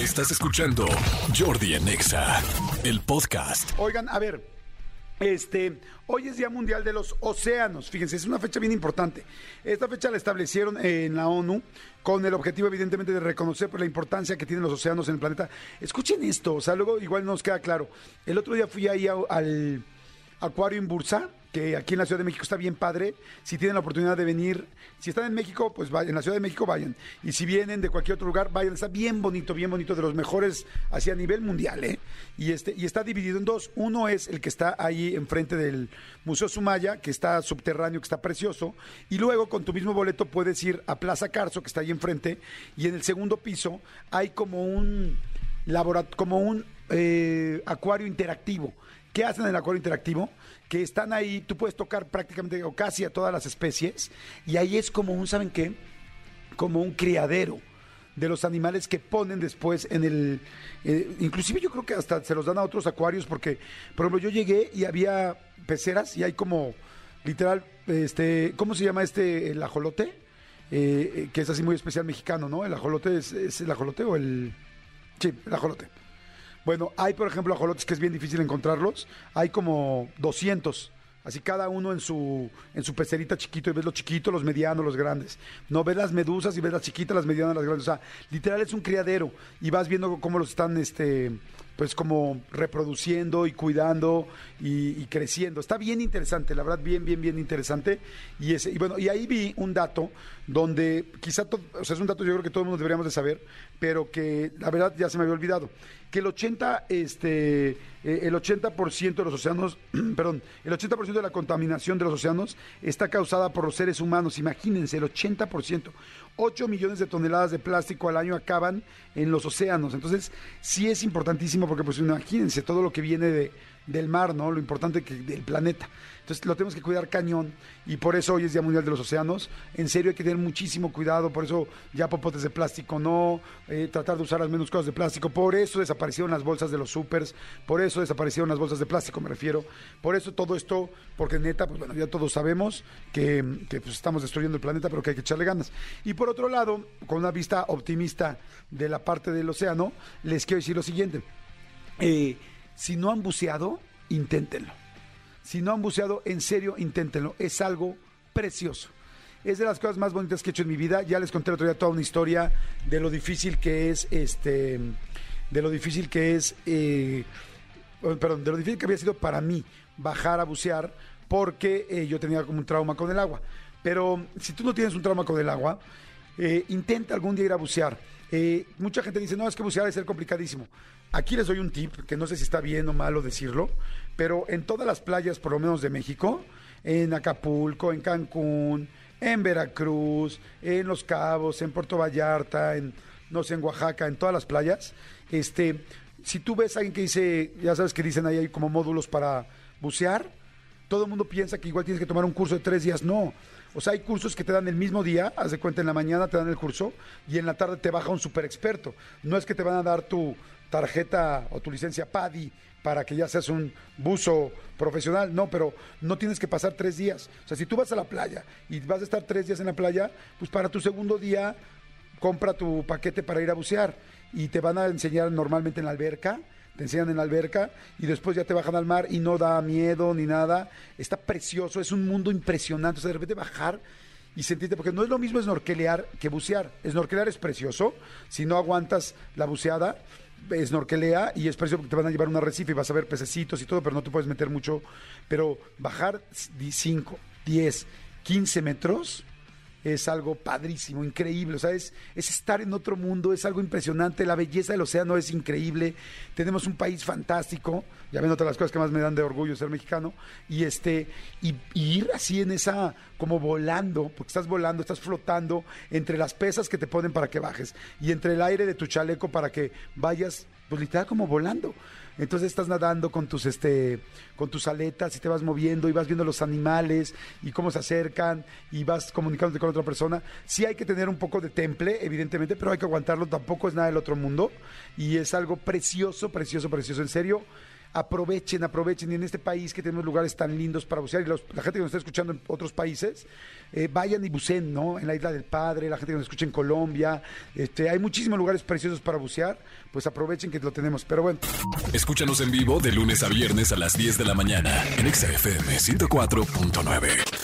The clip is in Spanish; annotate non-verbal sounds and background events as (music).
Estás escuchando Jordi en Exa, el podcast. Oigan, a ver, este, hoy es Día Mundial de los Océanos. Fíjense, es una fecha bien importante. Esta fecha la establecieron en la ONU con el objetivo, evidentemente, de reconocer pues, la importancia que tienen los océanos en el planeta. Escuchen esto, o sea, luego igual nos queda claro. El otro día fui ahí al Acuario en Bursa, que aquí en la Ciudad de México está bien padre. Si tienen la oportunidad de venir, si están en México, pues vayan, en la Ciudad de México vayan. Y si vienen de cualquier otro lugar, vayan. Está bien bonito, bien bonito, de los mejores así a nivel mundial, ¿eh? Y, este, y está dividido en dos. Uno es el que está ahí enfrente del Museo Sumaya, que está subterráneo, que está precioso. Y luego con tu mismo boleto puedes ir a Plaza Carso, que está ahí enfrente. Y en el segundo piso hay como un como un eh, acuario interactivo. ¿Qué hacen en el acuario interactivo? Que están ahí, tú puedes tocar prácticamente o casi a todas las especies y ahí es como un, ¿saben qué? Como un criadero de los animales que ponen después en el... eh, inclusive yo creo que hasta se los dan a otros acuarios porque, por ejemplo, yo llegué y había peceras y hay como, literal, este, ¿cómo se llama este, el ajolote? Eh, que es así muy especial mexicano, ¿no? El ajolote es, es el ajolote o el... Sí, el ajolote. Bueno, hay por ejemplo ajolotes que es bien difícil encontrarlos. Hay como 200. Así cada uno en su, en su pecerita chiquito y ves los chiquitos, los medianos, los grandes. No ves las medusas y ves las chiquitas, las medianas, las grandes. O sea, literal es un criadero y vas viendo cómo los están, este, pues como reproduciendo y cuidando y, creciendo. Está bien interesante, la verdad, bien, bien, bien interesante. Y, ese, y bueno, y ahí vi un dato donde quizá, o sea, es un dato yo creo que todo el mundo deberíamos de saber, pero que la verdad ya se me había olvidado. Que el 80, este, eh, el 80% de los océanos, (clears throat) perdón, el 80% de la contaminación de los océanos está causada por los seres humanos. Imagínense, el 80%. 8 millones de toneladas de plástico al año acaban en los océanos. Entonces, sí es importantísimo porque, pues, imagínense todo lo que viene de, del mar, ¿no? Lo importante que del planeta. Entonces, lo tenemos que cuidar cañón y por eso hoy es Día Mundial de los Océanos. En serio, hay que tener muchísimo cuidado. Por eso, ya popotes de plástico no, eh, tratar de usar las menos cosas de plástico. Por eso desaparecieron las bolsas de los supers. Por eso desaparecieron las bolsas de plástico, me refiero. Por eso todo esto, porque neta, pues bueno, ya todos sabemos que, que, pues, estamos destruyendo el planeta, pero que hay que echarle ganas. Y por otro lado, con una vista optimista de la parte del océano, les quiero decir lo siguiente. Eh, si no han buceado, inténtenlo. Si no han buceado, en serio, inténtenlo. Es algo precioso. Es de las cosas más bonitas que he hecho en mi vida. Ya les conté el otro día toda una historia de lo difícil que es, este, de lo difícil que es, eh, eh, perdón, de lo difícil que había sido para mí bajar a bucear porque eh, yo tenía como un trauma con el agua. Pero si tú no tienes un trauma con el agua, eh, intenta algún día ir a bucear. Eh, mucha gente dice, no, es que bucear es ser complicadísimo. Aquí les doy un tip, que no sé si está bien o malo decirlo, pero en todas las playas, por lo menos de México, en Acapulco, en Cancún, en Veracruz, en Los Cabos, en Puerto Vallarta, en, no sé, en Oaxaca, en todas las playas, este, si tú ves a alguien que dice, ya sabes que dicen ahí hay como módulos para bucear, todo el mundo piensa que igual tienes que tomar un curso de tres días. No. O sea, hay cursos que te dan el mismo día, haz de cuenta, en la mañana te dan el curso y en la tarde te baja un super experto. No es que te van a dar tu tarjeta o tu licencia PADI para que ya seas un buzo profesional, no, pero no tienes que pasar tres días. O sea, si tú vas a la playa y vas a estar tres días en la playa, pues para tu segundo día compra tu paquete para ir a bucear y te van a enseñar normalmente en la alberca, te enseñan en la alberca y después ya te bajan al mar y no da miedo ni nada. Está precioso, es un mundo impresionante. O sea, de repente bajar y sentirte, porque no es lo mismo snorkelear que bucear. Snorkelear es precioso, si no aguantas la buceada, snorkelea y es precioso porque te van a llevar un arrecife y vas a ver pececitos y todo, pero no te puedes meter mucho. Pero bajar 5, 10, 15 metros es algo padrísimo, increíble. Sea, es, es estar en otro mundo, es algo impresionante. La belleza del océano es increíble. Tenemos un país fantástico. Ya ven otras las cosas que más me dan de orgullo ser mexicano. Y este, y ir así en esa, como volando, porque estás volando, estás flotando entre las pesas que te ponen para que bajes y entre el aire de tu chaleco para que vayas, pues literal como volando. Entonces estás nadando con tus este con tus aletas y te vas moviendo y vas viendo los animales y cómo se acercan y vas comunicándote con otra persona. Sí hay que tener un poco de temple, evidentemente, pero hay que aguantarlo, tampoco es nada del otro mundo y es algo precioso, precioso, precioso, en serio. Aprovechen, aprovechen. Y en este país que tenemos lugares tan lindos para bucear, y los- la gente que nos está escuchando en otros países, eh, vayan y buceen, ¿no? En la Isla del Padre, la gente que nos escucha en Colombia, este, hay muchísimos lugares preciosos para bucear, pues aprovechen que lo tenemos. Pero bueno, Escúchanos en vivo de lunes a viernes a las 10 de la mañana en Exa FM 104.9.